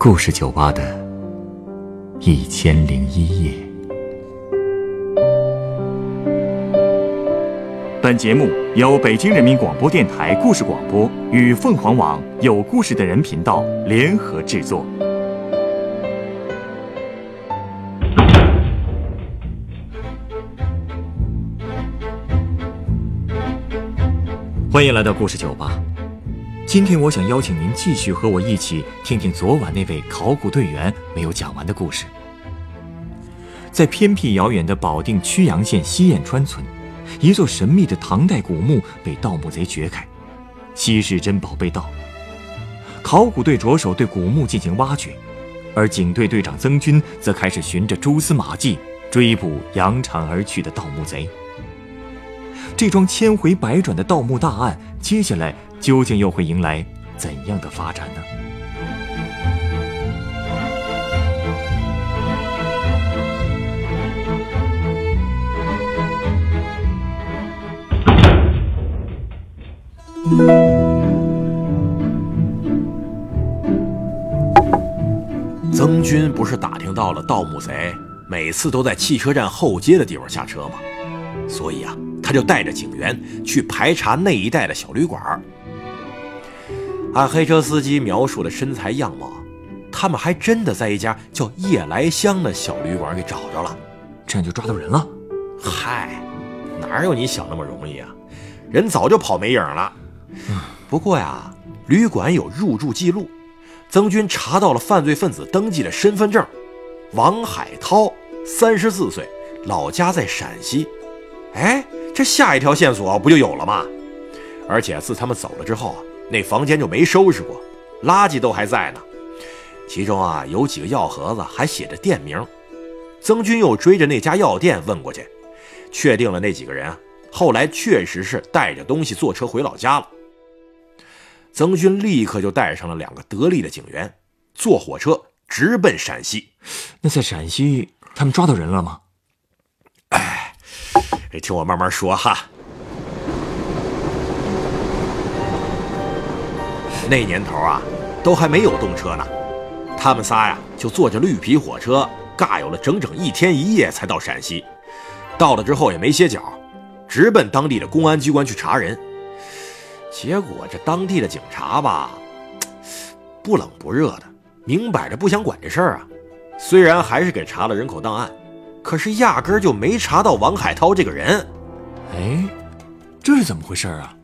故事酒吧的一千零一夜。本节目由北京人民广播电台故事广播与凤凰网有故事的人频道联合制作。欢迎来到故事酒吧。今天我想邀请您继续和我一起听听昨晚那位考古队员没有讲完的故事。在偏僻遥远的保定曲阳县西燕川村，一座神秘的唐代古墓被盗墓贼掘开，稀世珍宝被盗。考古队着手对古墓进行挖掘，而警队队长曾军则开始循着蛛丝马迹追捕扬长而去的盗墓贼。这桩千回百转的盗墓大案，接下来究竟又会迎来怎样的发展呢？曾军不是打听到了盗墓贼每次都在汽车站后街的地方下车吗？所以啊，他就带着警员去排查那一带的小旅馆。按黑车司机描述的身材样貌，他们还真的在一家叫夜来香的小旅馆给找着了。这样就抓到人了？嗨，哪有你想那么容易啊？人早就跑没影了。不过呀，旅馆有入住记录，曾军查到了犯罪分子登记的身份证，王海涛，三十四岁，老家在陕西。哎，这下一条线索不就有了吗？而且自他们走了之后啊，那房间就没收拾过，垃圾都还在呢。其中啊，有几个药盒子还写着店名。曾军又追着那家药店问过去，确定了那几个人啊，后来确实是带着东西坐车回老家了。曾军立刻就带上了两个得力的警员，坐火车直奔陕西。那在陕西，他们抓到人了吗？哎，听我慢慢说哈。那年头啊，都还没有动车呢，他们仨呀就坐着绿皮火车，尬游了整整一天一夜才到陕西。到了之后也没歇脚，直奔当地的公安机关去查人。结果这当地的警察吧，不冷不热的，明摆着不想管这事儿啊。虽然还是给查了人口档案，可是压根儿就没查到王海涛这个人。哎，这是怎么回事啊？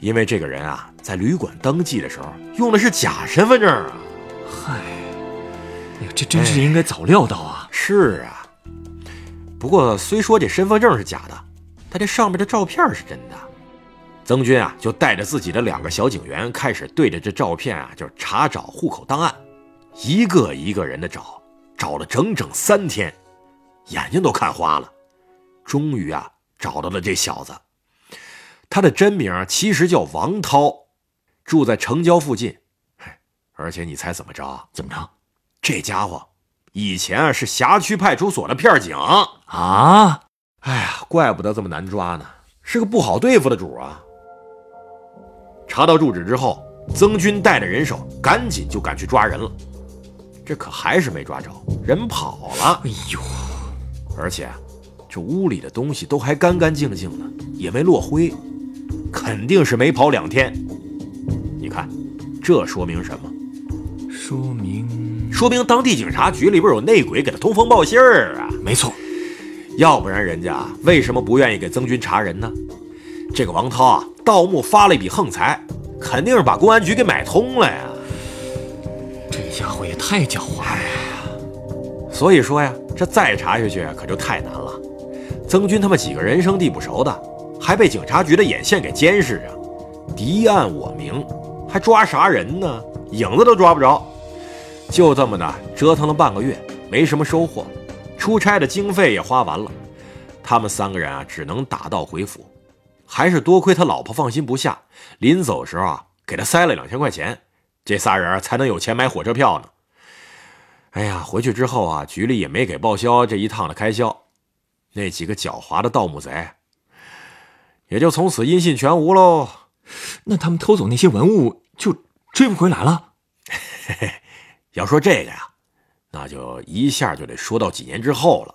因为这个人啊，在旅馆登记的时候用的是假身份证啊。嗨，哎呀，这真是应该早料到啊。是啊，不过虽说这身份证是假的，但这上面的照片是真的。曾军啊，就带着自己的两个小警员，开始对着这照片啊，就查找户口档案，一个一个人的找，找了整整三天，眼睛都看花了。终于啊，找到了这小子。他的真名其实叫王涛，住在城郊附近。而且你猜怎么着？怎么着？这家伙以前啊是辖区派出所的片警啊！哎呀，怪不得这么难抓呢，是个不好对付的主啊！查到住址之后，曾军带着人手赶紧就赶去抓人了。这可还是没抓着，人跑了。哎呦！而且这屋里的东西都还干干净净的，也没落灰，肯定是没跑两天。你看，这说明什么？说明说明当地警察局里边有内鬼给他通风报信儿啊！没错，要不然人家为什么不愿意给曾军查人呢？这个王涛啊，盗墓发了一笔横财，肯定是把公安局给买通了呀！这家伙也太狡猾了呀！所以说呀，这再查下去可就太难了。曾军他们几个人生地不熟的，还被警察局的眼线给监视着，敌暗我明，还抓啥人呢？影子都抓不着。就这么的折腾了半个月，没什么收获，出差的经费也花完了，他们三个人啊，只能打道回府。还是多亏他老婆放心不下，临走时候啊，给他塞了两千块钱，这仨人才能有钱买火车票呢。哎呀，回去之后啊，局里也没给报销这一趟的开销，那几个狡猾的盗墓贼也就从此音信全无喽。那他们偷走那些文物就追不回来了？嘿嘿，要说这个呀，那就一下就得说到几年之后了。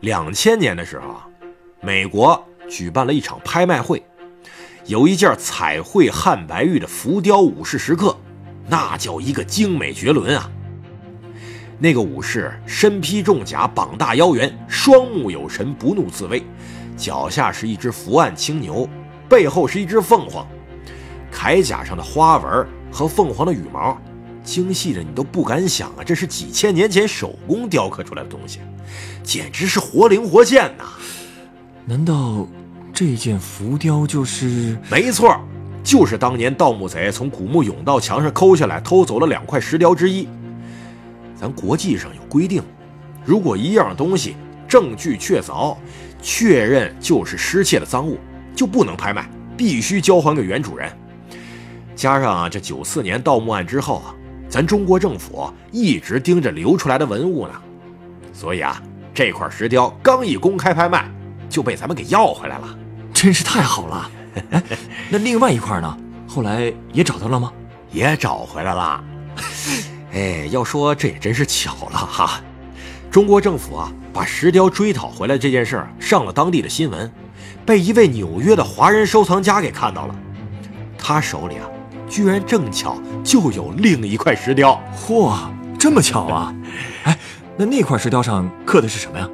两千年的时候啊，美国举办了一场拍卖会，有一件彩绘汉白玉的浮雕武士石刻，那叫一个精美绝伦啊！那个武士身披重甲，膀大腰圆，双目有神，不怒自威，脚下是一只伏案青牛，背后是一只凤凰，铠甲上的花纹和凤凰的羽毛，精细的你都不敢想啊！这是几千年前手工雕刻出来的东西，简直是活灵活现呐！难道这件浮雕就是？没错，就是当年盗墓贼从古墓甬道墙上抠下来偷走了两块石雕之一。咱国际上有规定，如果一样东西证据确凿，确认就是失窃的赃物，就不能拍卖，必须交还给原主人。加上啊，这九四年盗墓案之后啊，咱中国政府一直盯着流出来的文物呢，所以啊，这块石雕刚一公开拍卖，就被咱们给要回来了。真是太好了！哎，那另外一块呢？后来也找到了吗？也找回来了。哎，要说这也真是巧了哈！中国政府啊，把石雕追讨回来这件事儿上了当地的新闻，被一位纽约的华人收藏家给看到了。他手里啊，居然正巧就有另一块石雕。嚯，这么巧啊！哎，那那块石雕上刻的是什么呀？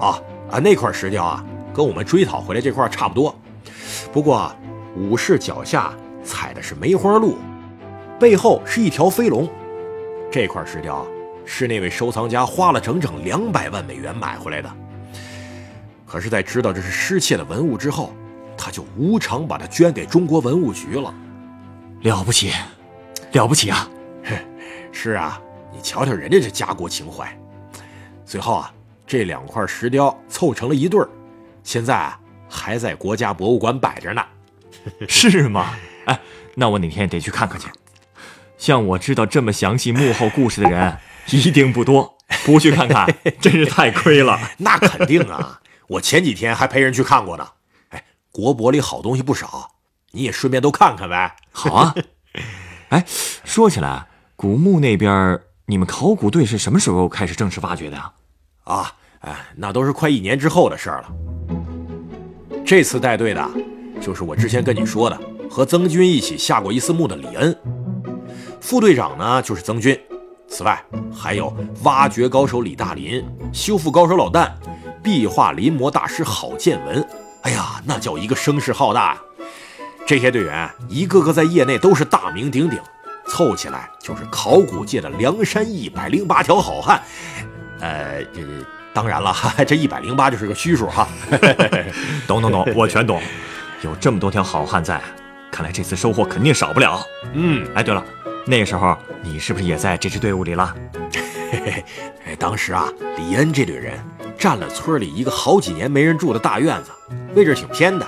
啊啊，那块石雕啊，跟我们追讨回来这块差不多，不过啊武士脚下踩的是梅花鹿，背后是一条飞龙。这块石雕是那位收藏家花了整整两百万美元买回来的。可是，在知道这是失窃的文物之后，他就无偿把它捐给中国文物局了。了不起，了不起啊！是啊，你瞧瞧人家这家国情怀。最后啊，这两块石雕凑成了一对儿，现在啊还在国家博物馆摆着呢。是吗？哎，那我哪天得去看看去。像我知道这么详细幕后故事的人 一定不多，不去看看 真是太亏了。那肯定啊，我前几天还陪人去看过呢。哎，国博里好东西不少，你也顺便都看看呗。好啊。哎，说起来，古墓那边你们考古队是什么时候开始正式挖掘的呀？啊，哎，那都是快一年之后的事儿了。这次带队的，就是我之前跟你说的，和曾军一起下过一次墓的李恩。副队长呢就是曾军，此外还有挖掘高手李大林、修复高手老旦、壁画临摹大师郝建文。哎呀，那叫一个声势浩大！这些队员一个个在业内都是大名鼎鼎，凑起来就是考古界的梁山一百零八条好汉。呃，这当然了，哈 这一百零八就是个虚数哈。懂 懂懂，我全懂。有这么多条好汉在，看来这次收获肯定少不了。嗯，哎，对了。那个时候，你是不是也在这支队伍里了？嘿嘿，哎，当时啊，李恩这队人占了村里一个好几年没人住的大院子，位置挺偏的。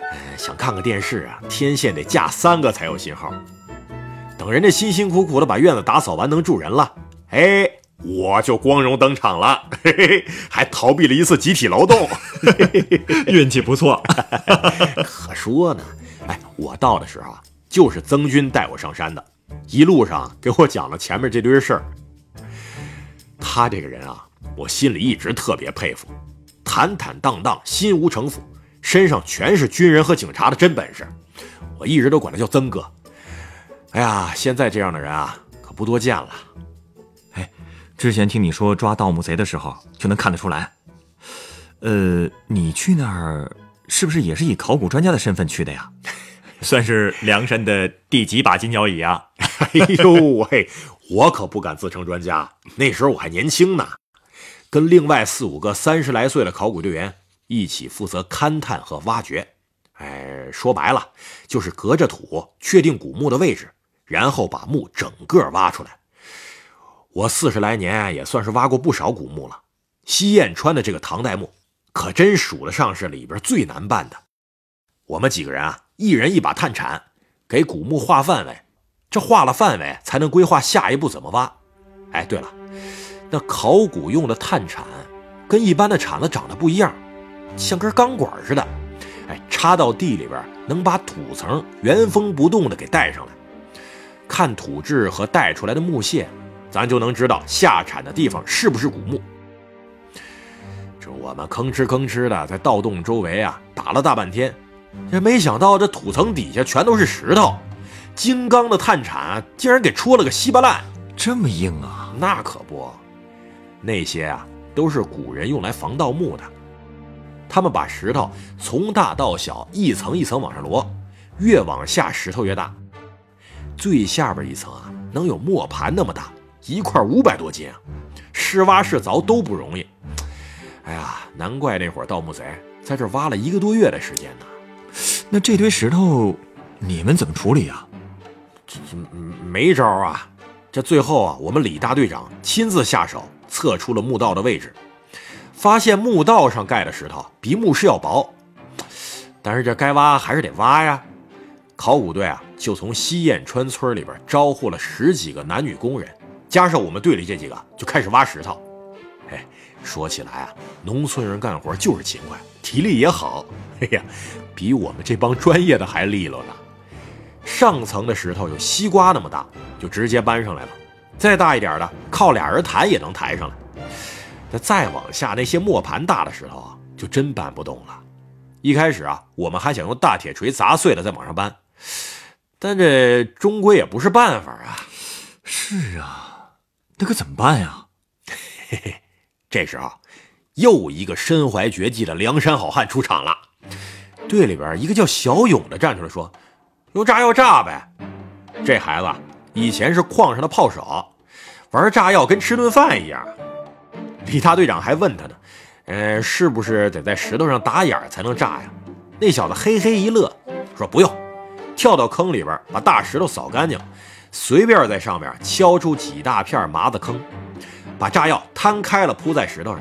呃，想看个电视啊，天线得架三个才有信号。等人家辛辛苦苦的把院子打扫完，能住人了，哎，我就光荣登场了，嘿嘿，还逃避了一次集体劳动，运气不错。可说呢，哎，我到的时候啊，就是曾军带我上山的。一路上给我讲了前面这堆事儿，他这个人啊，我心里一直特别佩服，坦坦荡荡，心无城府，身上全是军人和警察的真本事，我一直都管他叫曾哥。哎呀，现在这样的人啊，可不多见了。哎，之前听你说抓盗墓贼的时候，就能看得出来。呃，你去那儿是不是也是以考古专家的身份去的呀？算是梁山的第几把金交椅啊！哎呦喂，我可不敢自称专家，那时候我还年轻呢，跟另外四五个三十来岁的考古队员一起负责勘探和挖掘。哎，说白了就是隔着土确定古墓的位置，然后把墓整个挖出来。我四十来年也算是挖过不少古墓了，西燕川的这个唐代墓可真数得上是里边最难办的。我们几个人啊。一人一把探铲，给古墓画范围，这画了范围，才能规划下一步怎么挖。哎，对了，那考古用的探铲跟一般的铲子长得不一样，像根钢管似的。哎，插到地里边，能把土层原封不动的给带上来。看土质和带出来的木屑，咱就能知道下产的地方是不是古墓。这我们吭哧吭哧的在盗洞周围啊打了大半天，也没想到这土层底下全都是石头，金刚的探铲竟然给戳了个稀巴烂。这么硬啊？那可不，那些啊都是古人用来防盗墓的。他们把石头从大到小一层一层往上摞，越往下石头越大。最下边一层啊，能有磨盘那么大，一块五百多斤啊！是挖是凿都不容易。哎呀，难怪那会儿盗墓贼在这挖了一个多月的时间呢。那这堆石头你们怎么处理啊？这这没招啊！这最后啊，我们李大队长亲自下手测出了墓道的位置，发现墓道上盖的石头比墓室要薄。但是这该挖还是得挖呀。考古队啊，就从西燕川村里边招呼了十几个男女工人，加上我们队里这几个，就开始挖石头。哎，说起来啊，农村人干活就是勤快，体力也好。哎呀，比我们这帮专业的还利落呢。上层的石头有西瓜那么大，就直接搬上来了；再大一点的，靠俩人抬也能抬上来。那再往下那些磨盘大的石头啊，就真搬不动了。一开始啊，我们还想用大铁锤砸碎了再往上搬。但这终归也不是办法啊！是啊，那可怎么办呀？嘿嘿，这时候又一个身怀绝技的梁山好汉出场了。队里边一个叫小勇的站出来说：“用炸药炸呗！”这孩子以前是矿上的炮手，玩炸药跟吃顿饭一样。李大队长还问他呢：“呃，是不是得在石头上打眼才能炸呀？”那小子嘿嘿一乐，说：“不用。”跳到坑里边，把大石头扫干净，随便在上面敲出几大片麻子坑，把炸药摊开了铺在石头上，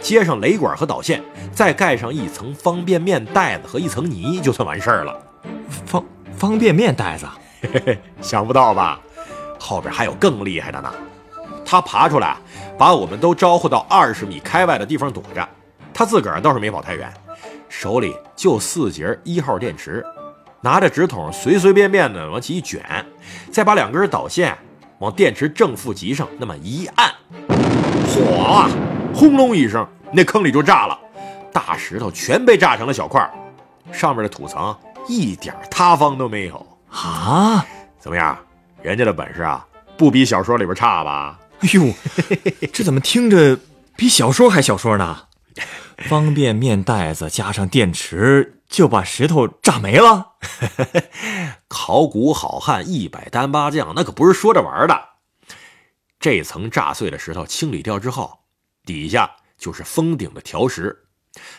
接上雷管和导线，再盖上一层方便面袋子和一层泥，就算完事儿了。方方便面袋子，嘿嘿，想不到吧？后边还有更厉害的呢。他爬出来，把我们都招呼到二十米开外的地方躲着，他自个儿倒是没跑太远，手里就四节一号电池。拿着纸筒，随随便便的往起一卷，再把两根导线往电池正负极上那么一按，哗，轰隆一声，那坑里就炸了，大石头全被炸成了小块，上面的土层一点塌方都没有啊！怎么样，人家的本事啊，不比小说里边差吧？哎呦，这怎么听着比小说还小说呢？方便面袋子加上电池，就把石头炸没了。考古好汉一百单八将，那可不是说着玩的。这层炸碎的石头清理掉之后，底下就是封顶的条石，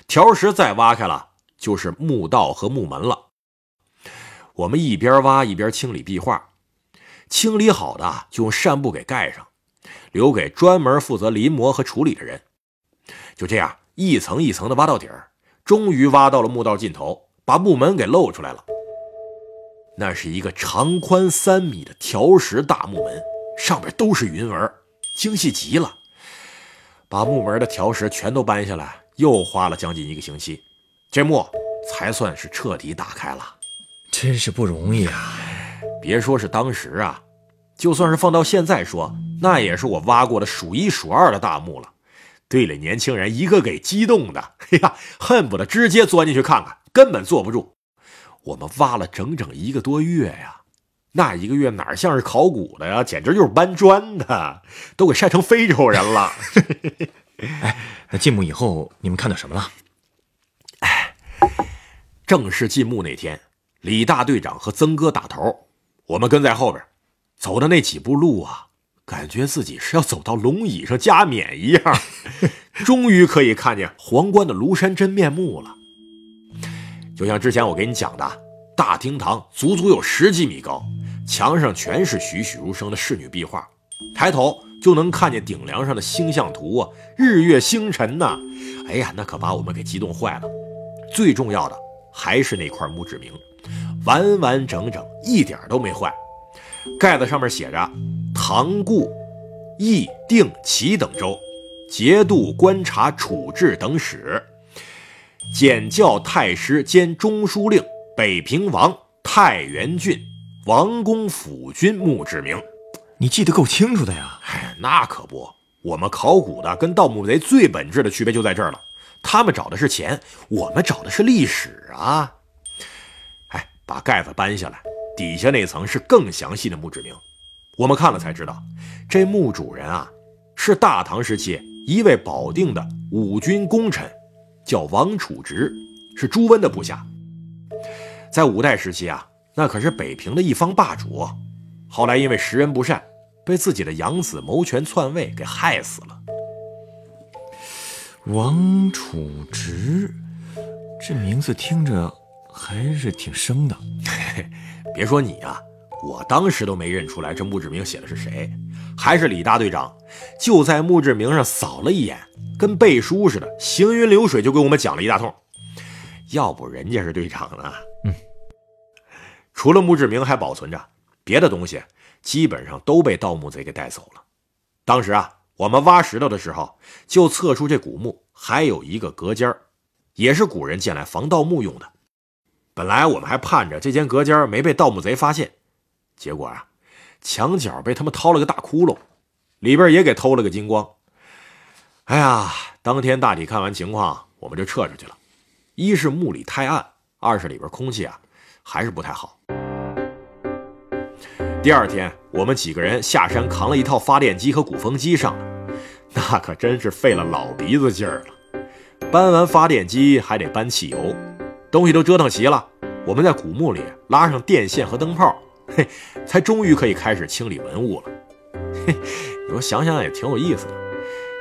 条石再挖开了，就是墓道和墓门了。我们一边挖一边清理壁画，清理好的就用扇布给盖上，留给专门负责临摹和处理的人。就这样。一层一层的挖到底儿，终于挖到了墓道尽头，把墓门给露出来了。那是一个长宽三米的条石大木门，上面都是云纹，精细极了。把木门的条石全都搬下来，又花了将近一个星期，这墓才算是彻底打开了。真是不容易啊！别说是当时啊，就算是放到现在说，那也是我挖过的数一数二的大墓了。队里年轻人一个给激动的，哎呀，恨不得直接钻进去看看，根本坐不住。我们挖了整整一个多月呀，那一个月哪像是考古的呀，简直就是搬砖的，都给晒成非洲人了。哎，那进墓以后你们看到什么了？哎，正式进墓那天，李大队长和曾哥打头，我们跟在后边，走的那几步路啊。感觉自己是要走到龙椅上加冕一样，终于可以看见皇冠的庐山真面目了。就像之前我给你讲的，大厅堂足足有十几米高，墙上全是栩栩如生的仕女壁画，抬头就能看见顶梁上的星象图啊，日月星辰呐。哎呀，那可把我们给激动坏了。最重要的还是那块墓志铭，完完整整，一点都没坏，盖子上面写着。唐固、义、定、齐等州节度观察处置等史，检校太师兼中书令北平王太原郡王公府君墓志铭。你记得够清楚的呀！哎，那可不，我们考古的跟盗墓贼最本质的区别就在这儿了。他们找的是钱，我们找的是历史啊！哎，把盖子搬下来，底下那层是更详细的墓志铭。我们看了才知道，这墓主人啊，是大唐时期一位保定的武军功臣，叫王楚直，是朱温的部下。在五代时期啊，那可是北平的一方霸主。后来因为识人不善，被自己的养子谋权篡位给害死了。王楚直，这名字听着还是挺生的。别说你啊，我当时都没认出来这墓志铭写的是谁，还是李大队长就在墓志铭上扫了一眼，跟背书似的，行云流水就给我们讲了一大通。要不人家是队长呢？嗯。除了墓志铭还保存着。别的东西基本上都被盗墓贼给带走了。当时啊，我们挖石头的时候，就测出这古墓还有一个隔间也是古人建来防盗墓用的。本来我们还盼着这间隔间没被盗墓贼发现，结果啊，墙角被他们掏了个大窟窿，里边也给偷了个精光。哎呀，当天大体看完情况，我们就撤出去了。一是墓里太暗，二是里边空气啊还是不太好。第二天，我们几个人下山扛了一套发电机和鼓风机上来，那可真是费了老鼻子劲儿了。搬完发电机还得搬汽油，东西都折腾齐了，我们在古墓里拉上电线和灯泡，嘿，才终于可以开始清理文物了。嘿，你说想想也挺有意思的，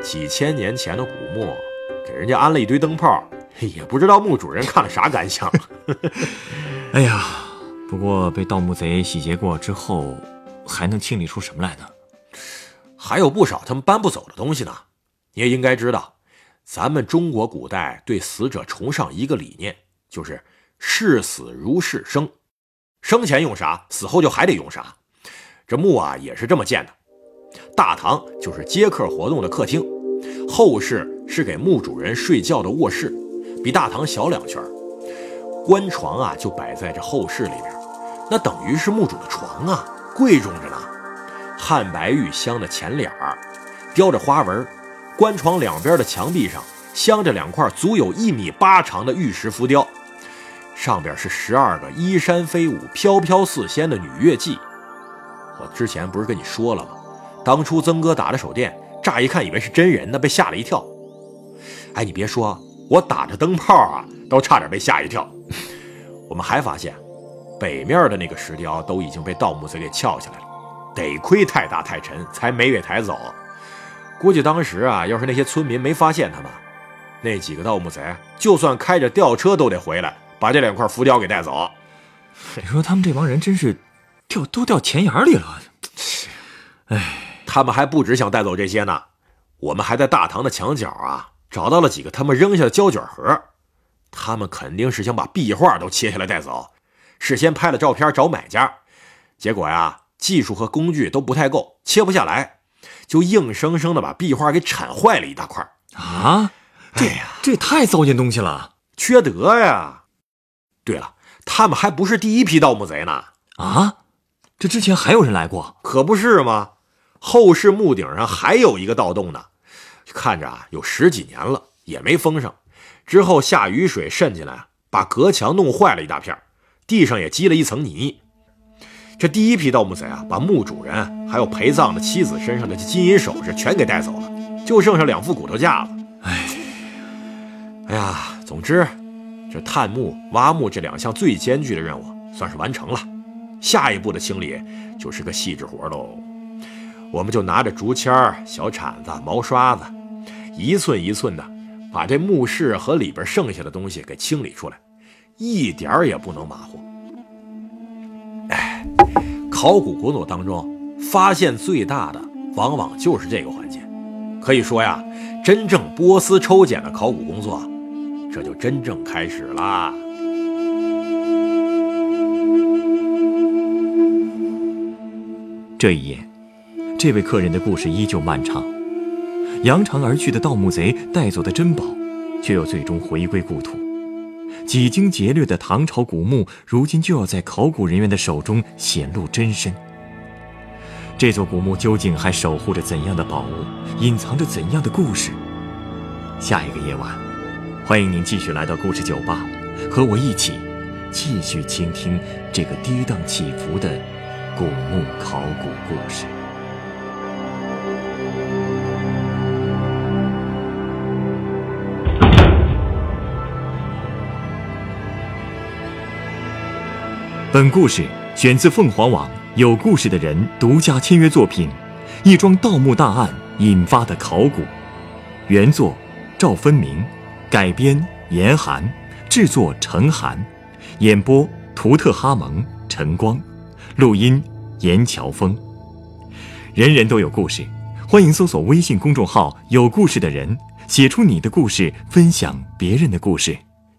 几千年前的古墓，给人家安了一堆灯泡，也不知道墓主人看了啥感想。哎呀！不过被盗墓贼洗劫过之后，还能清理出什么来呢？还有不少他们搬不走的东西呢。你也应该知道，咱们中国古代对死者崇尚一个理念，就是视死如视生，生前用啥，死后就还得用啥。这墓啊也是这么建的。大堂就是接客活动的客厅，后室是给墓主人睡觉的卧室，比大堂小两圈。棺床啊就摆在这后室里边。那等于是墓主的床啊，贵重着呢。汉白玉镶的前脸儿，雕着花纹。棺床两边的墙壁上镶着两块足有一米八长的玉石浮雕，上边是十二个衣衫飞舞、飘飘似仙的女乐伎。我之前不是跟你说了吗？当初曾哥打的手电，乍一看以为是真人呢，被吓了一跳。哎，你别说，我打着灯泡啊，都差点被吓一跳。我们还发现。北面的那个石雕都已经被盗墓贼给撬下来了，得亏太大太沉，才没给抬走。估计当时啊，要是那些村民没发现他们，那几个盗墓贼就算开着吊车都得回来，把这两块浮雕给带走。你说他们这帮人真是掉都掉钱眼里了。哎，他们还不止想带走这些呢，我们还在大堂的墙角啊找到了几个他们扔下的胶卷盒，他们肯定是想把壁画都切下来带走。事先拍了照片找买家，结果呀，技术和工具都不太够，切不下来，就硬生生的把壁画给铲坏了一大块啊！这这也太糟践东西了，缺德呀！对了，他们还不是第一批盗墓贼呢！啊，这之前还有人来过？可不是吗？后室墓顶上还有一个盗洞呢，看着啊有十几年了，也没封上。之后下雨水渗进来，把隔墙弄坏了一大片。地上也积了一层泥。这第一批盗墓贼啊，把墓主人还有陪葬的妻子身上的金银首饰全给带走了，就剩下两副骨头架子。哎，哎呀，总之，这探墓、挖墓这两项最艰巨的任务算是完成了。下一步的清理就是个细致活喽。我们就拿着竹签、小铲子、毛刷子，一寸一寸的把这墓室和里边剩下的东西给清理出来。一点儿也不能马虎。哎，考古工作当中发现最大的，往往就是这个环节。可以说呀，真正波斯抽检的考古工作，这就真正开始啦。这一夜，这位客人的故事依旧漫长。扬长而去的盗墓贼带走的珍宝，却又最终回归故土。几经劫掠的唐朝古墓，如今就要在考古人员的手中显露真身。这座古墓究竟还守护着怎样的宝物，隐藏着怎样的故事？下一个夜晚，欢迎您继续来到故事酒吧，和我一起继续倾听这个跌宕起伏的古墓考古故事。本故事选自凤凰网有故事的人独家签约作品，《一桩盗墓大案引发的考古》，原作赵分明，改编严寒，制作程寒，演播图特哈蒙、陈光，录音严乔峰。人人都有故事，欢迎搜索微信公众号“有故事的人”，写出你的故事，分享别人的故事。